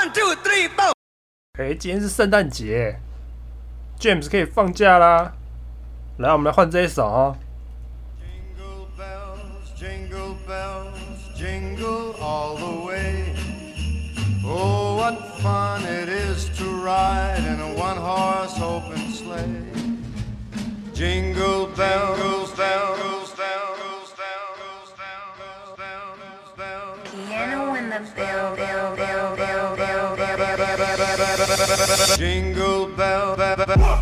One two three four。哎，今天是圣诞节，James 可以放假啦。来，我们来换这一首哦。Jingle bells, jingle bells, jingle all the way. Oh, what fun it is to ride in a one horse open sleigh. Jingle bells, bells, bells, bells, bells, bells, bells, bells. Piano in the bell, bell, bell, bell, bell, bell, Jingle bell. bell, bell.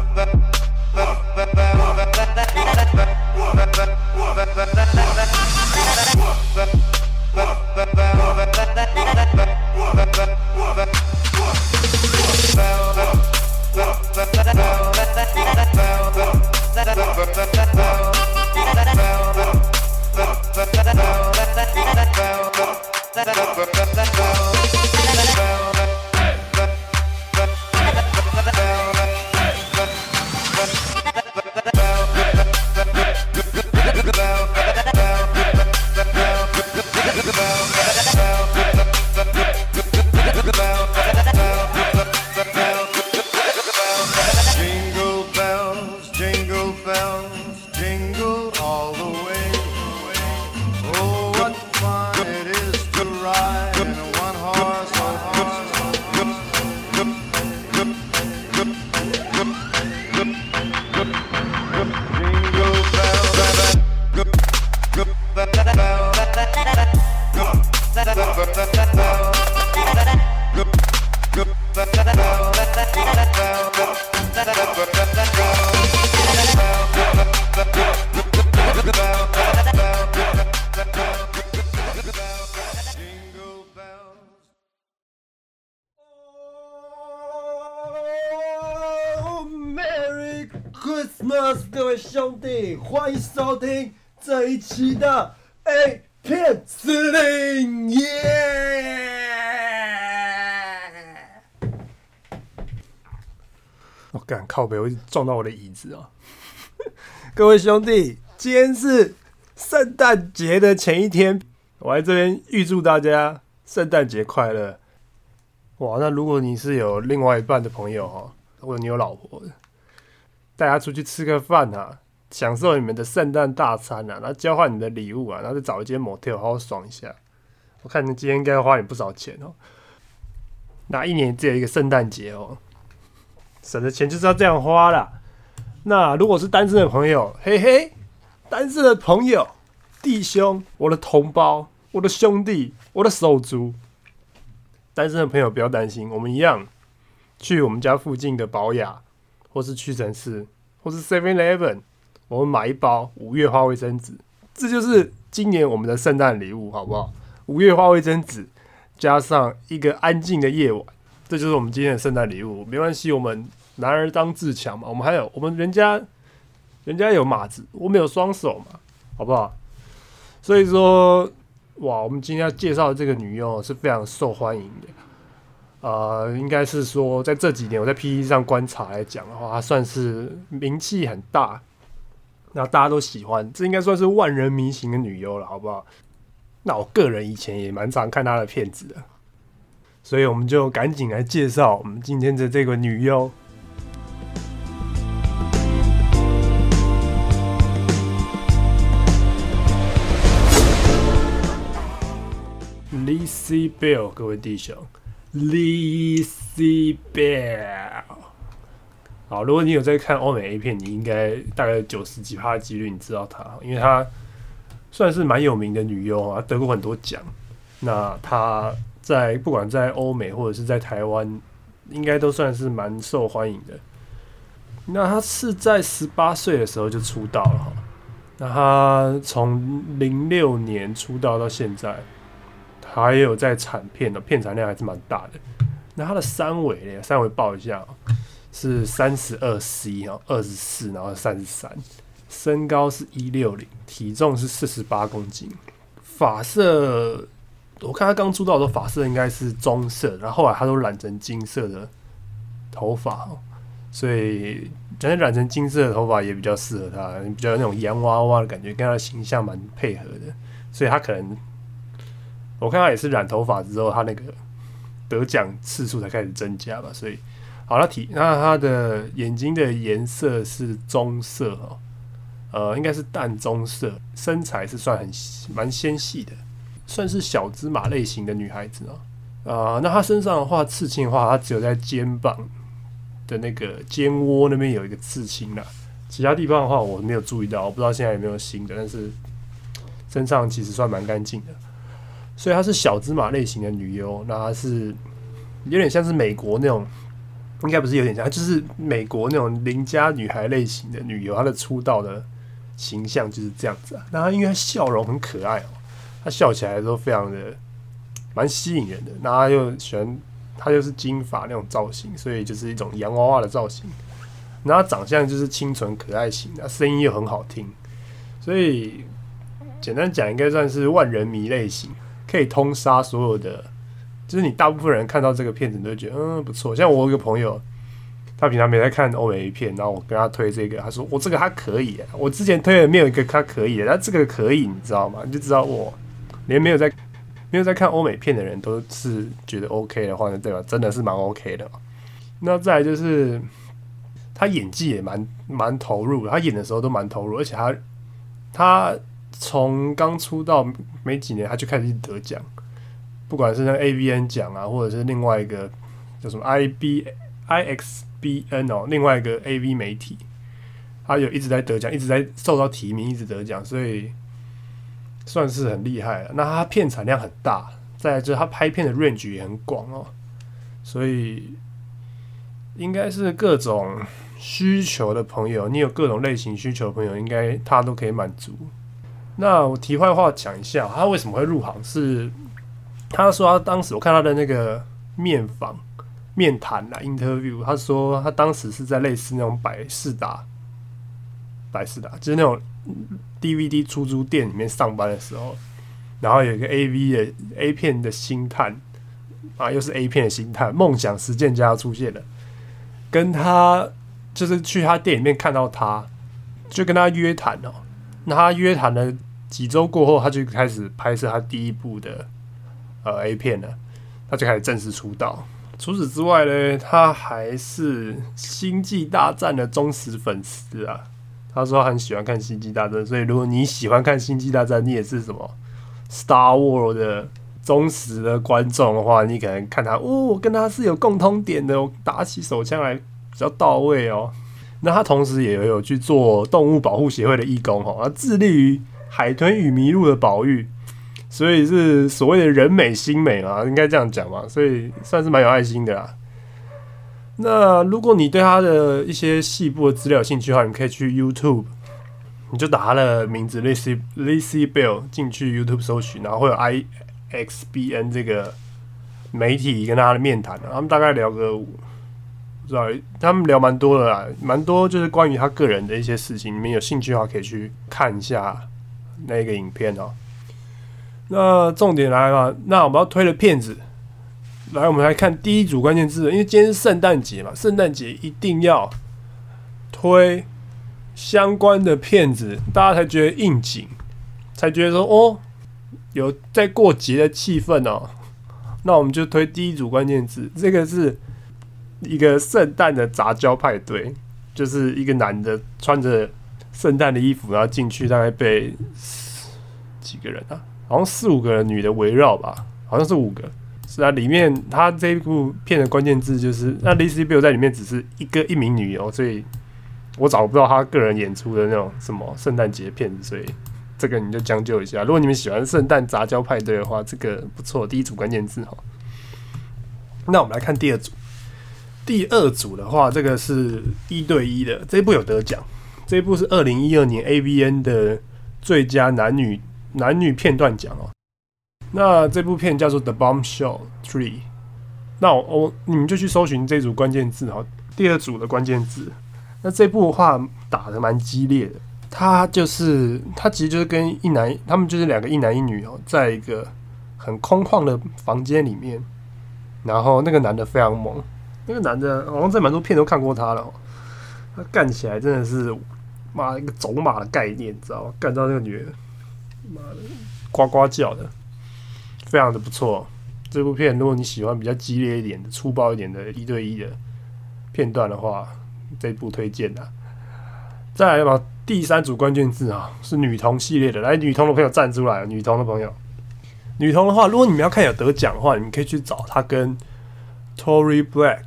欢迎收听这一期的 A 片司令耶！我敢靠背，我撞到我的椅子啊！各位兄弟，今天是圣诞节的前一天，我来这边预祝大家圣诞节快乐。哇，那如果你是有另外一半的朋友哈，或者你有老婆的，大家出去吃个饭啊，享受你们的圣诞大餐啊，然后交换你的礼物啊，然后再找一间 motel 好好爽一下。我看你今天应该花你不少钱哦。那一年只有一个圣诞节哦，省的钱就是要这样花啦。那如果是单身的朋友，嘿嘿，单身的朋友、弟兄、我的同胞、我的兄弟、我的手足，单身的朋友不要担心，我们一样去我们家附近的保雅，或是屈臣氏，或是 Seven Eleven，我们买一包五月花卫生纸，这就是今年我们的圣诞礼物，好不好？五月花卫生纸加上一个安静的夜晚，这就是我们今天的圣诞礼物。没关系，我们男儿当自强嘛，我们还有我们人家人家有马子，我们有双手嘛，好不好？所以说，哇，我们今天要介绍的这个女优是非常受欢迎的。呃，应该是说，在这几年我在 P T 上观察来讲的话，她算是名气很大，那大家都喜欢，这应该算是万人迷型的女优了，好不好？那我个人以前也蛮常看她的片子的，所以我们就赶紧来介绍我们今天的这个女优。Lizzie Bell，各位弟兄，Lizzie Bell。好，如果你有在看欧美 A 片，你应该大概九十几趴的几率你知道她，因为她算是蛮有名的女优啊，得过很多奖。那她在不管在欧美或者是在台湾，应该都算是蛮受欢迎的。那她是在十八岁的时候就出道了哈。那她从零六年出道到现在，还有在产片的片产量还是蛮大的。那她的三围呢？三围报一下、是三十二 C 哦，二十四，然后三十三，身高是一六零，体重是四十八公斤，发色我看他刚出道的时候发色应该是棕色，然后后来他都染成金色的头发，所以觉得染成金色的头发也比较适合他，比较那种洋娃娃的感觉，跟他的形象蛮配合的，所以他可能我看他也是染头发之后，他那个得奖次数才开始增加吧。所以，好，那体那他的眼睛的颜色是棕色哦，呃，应该是淡棕色，身材是算很蛮纤细的，算是小芝麻类型的女孩子哦。啊、那她身上的话，刺青的话，她只有在肩膀的那个肩窝那边有一个刺青啦，其他地方的话我没有注意到，我不知道现在有没有新的，但是身上其实算蛮干净的，所以她是小芝麻类型的女优，那她是有点像是美国那种，应该不是有点像，就是美国那种邻家女孩类型的女优，她的出道的形象就是这样子啊。那她因为她笑容很可爱哦、她笑起来都非常的蛮吸引人的，那她又喜欢。她又是金发那种造型，所以就是一种洋娃娃的造型。然后她长相就是清纯可爱型的，声音又很好听，所以简单讲应该算是万人迷类型，可以通杀所有的。就是你大部分人看到这个片子，你都觉得嗯不错。像我有一个朋友，他平常没在看欧美片，然后我跟他推这个，他说我这个他可以，我之前推的没有一个他可以的，他这个可以，你知道吗？你就知道我连没有在。没有在看欧美片的人都是觉得 OK 的话，那对吧？真的是蛮 OK 的。那再来就是他演技也蛮蛮投入，他演的时候都蛮投入，而且他他从刚出道没几年他就开始得奖，不管是那 AVN 奖啊，或者是另外一个叫什么 IB IXBN 哦，另外一个 AV 媒体，他有一直在得奖，一直在受到提名，一直得奖，所以。算是很厉害了。那他片产量很大，再来就是他拍片的 range 也很广哦，所以应该是各种需求的朋友，你有各种类型需求朋友，应该他都可以满足。那我题外话讲一下，他为什么会入行？是他说他当时我看他的那个面访、面谈啦 interview，他说他当时是在类似那种百事达、百事达，就是那种。DVD 出租店里面上班的时候，然后有一个 AV 的 A 片的星探啊，又是 A 片的星探，梦想实践家出现了，跟他就是去他店里面看到他，就跟他约谈哦。那他约谈了几周过后，他就开始拍摄他第一部的呃 A 片了，他就开始正式出道。除此之外呢，他还是《星际大战》的忠实粉丝啊。他说很喜欢看《星际大战》，所以如果你喜欢看《星际大战》，你也是什么《Star War》的忠实的观众的话，你可能看他哦，跟他是有共通点的，打起手枪来比较到位哦。那他同时也有去做动物保护协会的义工哈，他致力于海豚与麋鹿的保育，所以是所谓的人美心美嘛，应该这样讲嘛，所以算是蛮有爱心的啦。那如果你对他的一些细部的资料有兴趣的话，你可以去 YouTube，你就打他的名字 lazy lazy Bell 进去 YouTube 搜寻，然后会有 IXBN 这个媒体跟他的面谈他们大概聊个不知道，他们聊蛮多的啦，蛮多就是关于他个人的一些事情，你们有兴趣的话可以去看一下那个影片哦。那重点来了，那我们要推的片子。来，我们来看第一组关键字，因为今天是圣诞节嘛，圣诞节一定要推相关的片子，大家才觉得应景，才觉得说哦，有在过节的气氛哦。那我们就推第一组关键字，这个是一个圣诞的杂交派对，就是一个男的穿着圣诞的衣服，然后进去，大概被几个人啊？好像四五个女的围绕吧，好像是五个。是啊，里面他这部片的关键字就是那 Lizzy Bill 在里面只是一个一名女优，所以我找不到他个人演出的那种什么圣诞节片子，所以这个你就将就一下。如果你们喜欢圣诞杂交派对的话，这个不错，第一组关键字哈。那我们来看第二组，第二组的话，这个是一对一的，这一部有得奖，这一部是二零一二年 AVN 的最佳男女男女片段奖哦。那这部片叫做《The Bombshell Three》，那我我你们就去搜寻这组关键字哈，第二组的关键字。那这部的话打的蛮激烈的，他就是他其实就是跟一男，他们就是两个一男一女哦，在一个很空旷的房间里面，然后那个男的非常猛，那个男的好像在蛮多片都看过他了，他干起来真的是妈一个走马的概念，你知道吗？干到那个女的，妈的呱呱叫的。非常的不错，这部片，如果你喜欢比较激烈一点的、粗暴一点的一对一的片段的话，这部推荐的。再来嘛，第三组关键字啊，是女童系列的。来，女童的朋友站出来，女童的朋友，女童的话，如果你们要看有得奖的话，你们可以去找她跟 Tory Black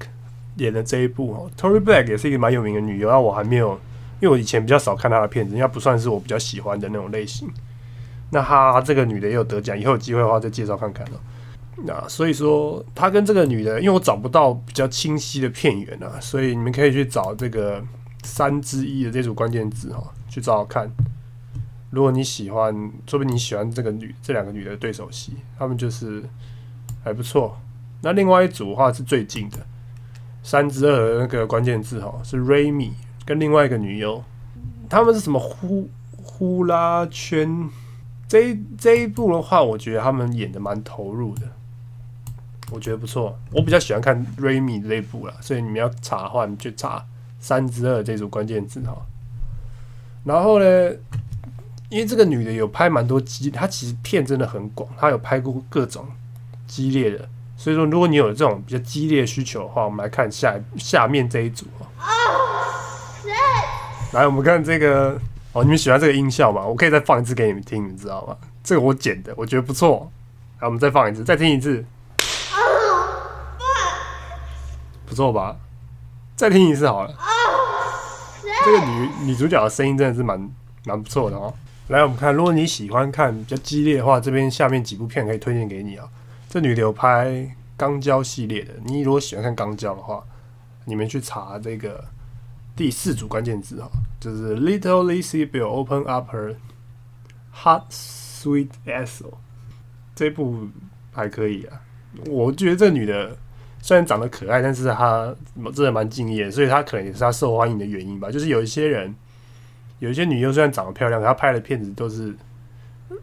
演的这一部哦。Tory Black 也是一个蛮有名的女优，啊，我还没有，因为我以前比较少看她的片子，应该不算是我比较喜欢的那种类型。那她这个女的也有得奖，以后有机会的话再介绍看看哦。那所以说，她跟这个女的，因为我找不到比较清晰的片源啊，所以你们可以去找这个三之一的这组关键字哈，去找找看。如果你喜欢，说不定你喜欢这个女这两个女的对手戏，她们就是还不错。那另外一组的话是最近的三之二的那个关键字哈，是 Rami 跟另外一个女优，他们是什么呼呼啦圈？这一这一部的话，我觉得他们演的蛮投入的，我觉得不错。我比较喜欢看 Raymi 这一部啦，所以你们要查的话，你就查三之二这组关键字哈。然后呢，因为这个女的有拍蛮多激，她其实片真的很广，她有拍过各种激烈的。所以说，如果你有这种比较激烈的需求的话，我们来看下下面这一组哦。来，我们看这个哦，你们喜欢这个音效吗？我可以再放一次给你们听，你知道吗？这个我剪的，我觉得不错。来，我们再放一次，再听一次。不错吧？再听一次好了。这个女女主角的声音真的是蛮蛮不错的哦。来，我们看，如果你喜欢看比较激烈的话，这边下面几部片可以推荐给你啊。这女的有拍钢胶系列的，你如果喜欢看钢胶的话，你们去查这个第四组关键字哈，就是 Little Lizzie Bill Open Up Her Hot Sweet Asshole，这部还可以啊。我觉得这女的虽然长得可爱，但是她真的蛮敬业，所以她可能也是她受欢迎的原因吧。就是有一些人，有一些女优虽然长得漂亮，她拍的片子都是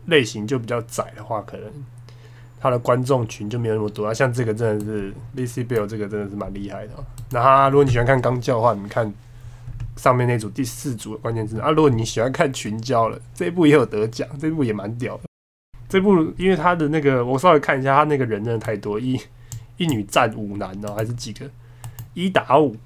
类型就比较窄的话，可能。他的观众群就没有那么多啊，像这个真的是 Lizzie Bill 这个真的是蛮厉害的。那他如果你喜欢看钢教的话，你们看上面那组第四组的关键字啊。如果你喜欢看群交了，这一部也有得奖，这一部也蛮屌的。这部因为他的那个，我稍微看一下，他那个人真的太多，一一女战五男呢，还是几个一打五，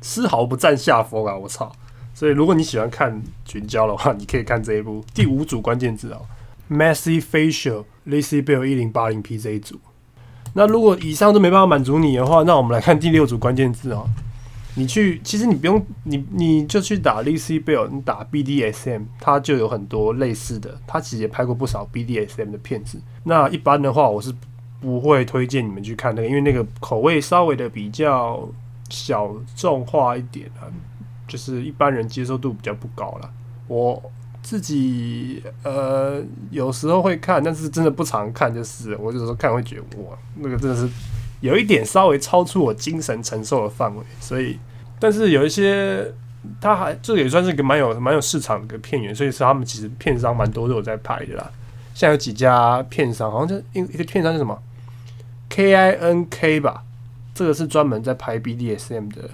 丝毫不占下风啊！我操！所以如果你喜欢看群交的话，你可以看这一部第五组关键字啊。Messy Facial Lizzie Bill 一零八零 P 这一组，那如果以上都没办法满足你的话，那我们来看第六组关键字哦。你去，其实你不用，你你就去打 Lizzie Bill，你打 BDSM，它就有很多类似的。他其实也拍过不少 BDSM 的片子。那一般的话，我是不会推荐你们去看那个，因为那个口味稍微的比较小众化一点啊，就是一般人接受度比较不高了。我。自己呃有时候会看，但是真的不常看，就是我有时候看会觉得哇，那个真的是有一点稍微超出我精神承受的范围。所以，但是有一些他还这也算是个蛮有蛮有市场的一个片源，所以是他们其实片商蛮多都有在拍的啦。像有几家片商，好像就一一个片商是什么 K I N K 吧，这个是专门在拍 B D S M 的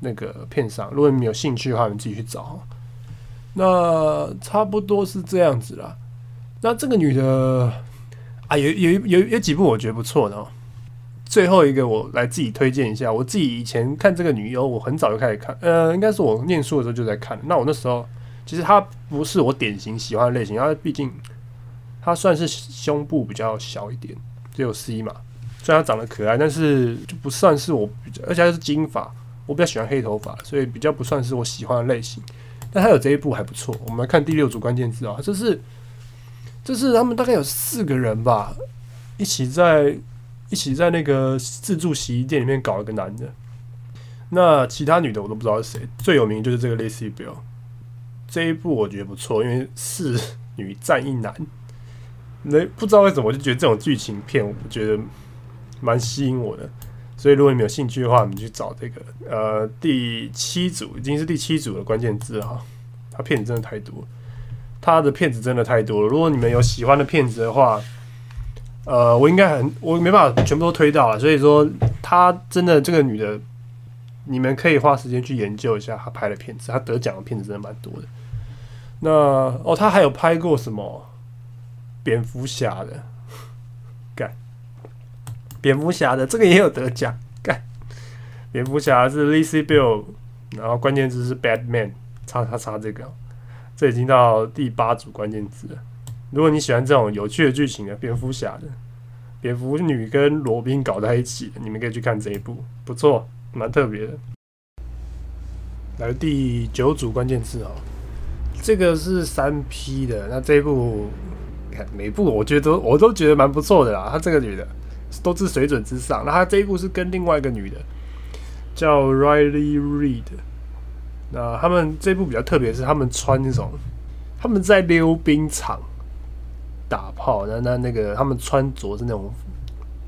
那个片商。如果你们有兴趣的话，你们自己去找。那差不多是这样子啦。那这个女的啊，有有有有几部我觉得不错的哦。最后一个我来自己推荐一下，我自己以前看这个女优，我很早就开始看，呃，应该是我念书的时候就在看。那我那时候其实她不是我典型喜欢的类型，她毕竟她算是胸部比较小一点，只有 C 嘛。虽然她长得可爱，但是就不算是我，而且还是金发，我比较喜欢黑头发，所以比较不算是我喜欢的类型。但她有这一部还不错，我们来看第六组关键字啊，这是这是他们大概有四个人吧，一起在一起在那个自助洗衣店里面搞一个男的，那其他女的我都不知道是谁，最有名就是这个 Lacy Bill，这一部我觉得不错，因为四女战一男，那不知道为什么我就觉得这种剧情片，我觉得蛮吸引我的。所以，如果你们有兴趣的话，你们去找这个呃第七组，已经是第七组的关键字哈。他片子真的太多，他的片子真的太多了。如果你们有喜欢的片子的话，呃，我应该很我没办法全部都推到了。所以说，他真的这个女的，你们可以花时间去研究一下他拍的片子。他得奖的片子真的蛮多的。那哦，他还有拍过什么蝙蝠侠的？干。蝙蝠侠的这个也有得奖，干。蝙蝠侠是 l i z z Bill，然后关键字是 Batman，叉叉叉这个，这已经到第八组关键字了。如果你喜欢这种有趣的剧情的蝙蝠侠的，蝙蝠女跟罗宾搞在一起，你们可以去看这一部，不错，蛮特别的。来第九组关键字哦，这个是三 P 的，那这一部看每部我觉得都我都觉得蛮不错的啦。她这个女的都是水准之上，那她这一部是跟另外一个女的叫 Riley Reed 那他们这一部比较特别，是他们穿那种他们在溜冰场打炮，那那那个他们穿着是那种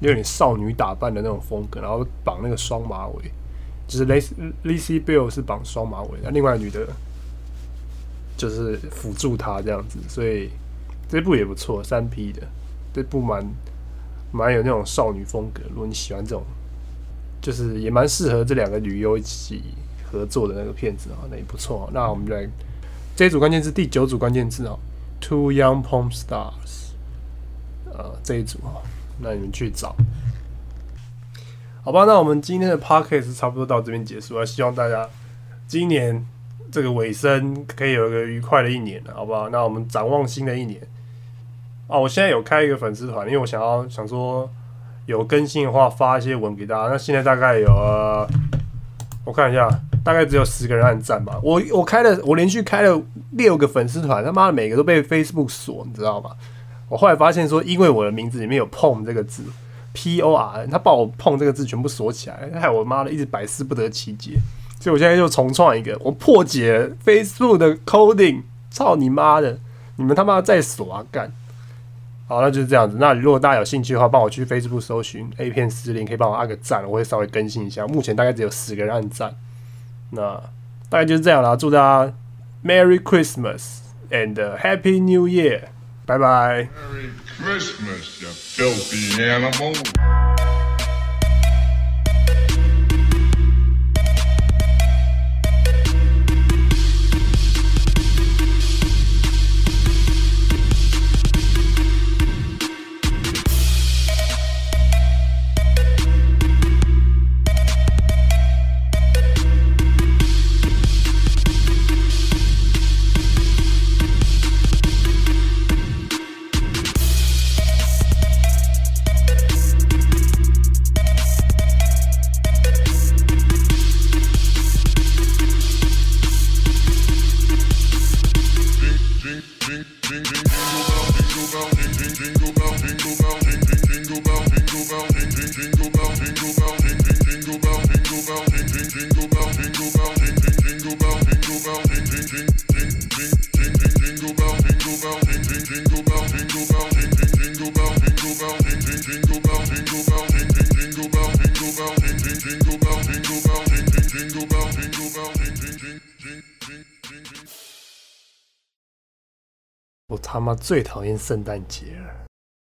有点少女打扮的那种风格，然后绑那个双马尾。就是 Lacy Lacy Bill 是绑双马尾，那另外女的就是辅助她这样子，所以这部也不错，三 P 的这部蛮蛮有那种少女风格。如果你喜欢这种，就是也蛮适合这两个女优一起合作的那个片子啊，那也不错。那我们来这一组关键字第九组关键字哦，Two Young Porn Stars，呃这一组啊，那你们去找。好吧，那我们今天的 podcast 差不多到这边结束了。希望大家今年这个尾声可以有一个愉快的一年好不好？那我们展望新的一年。哦，我现在有开一个粉丝团，因为我想要想说有更新的话发一些文给大家。那现在大概有，呃、我看一下，大概只有十个人按赞吧。我我开了，我连续开了六个粉丝团，他妈的每个都被 Facebook 锁，你知道吗？我后来发现说，因为我的名字里面有“碰”这个字。P O R，他把我碰这个字全部锁起来，害我妈的一直百思不得其解，所以我现在又重创一个，我破解 Facebook 的 coding，操你妈的，你们他妈再锁啊干！好，那就是这样子。那如果大家有兴趣的话，帮我去 Facebook 搜寻 A 片司令，可以帮我按个赞，我会稍微更新一下。目前大概只有十个人按赞，那大概就是这样啦。祝大家 Merry Christmas and Happy New Year，拜拜。Merry Christmas, you filthy animal. 我他妈最讨厌圣诞节了。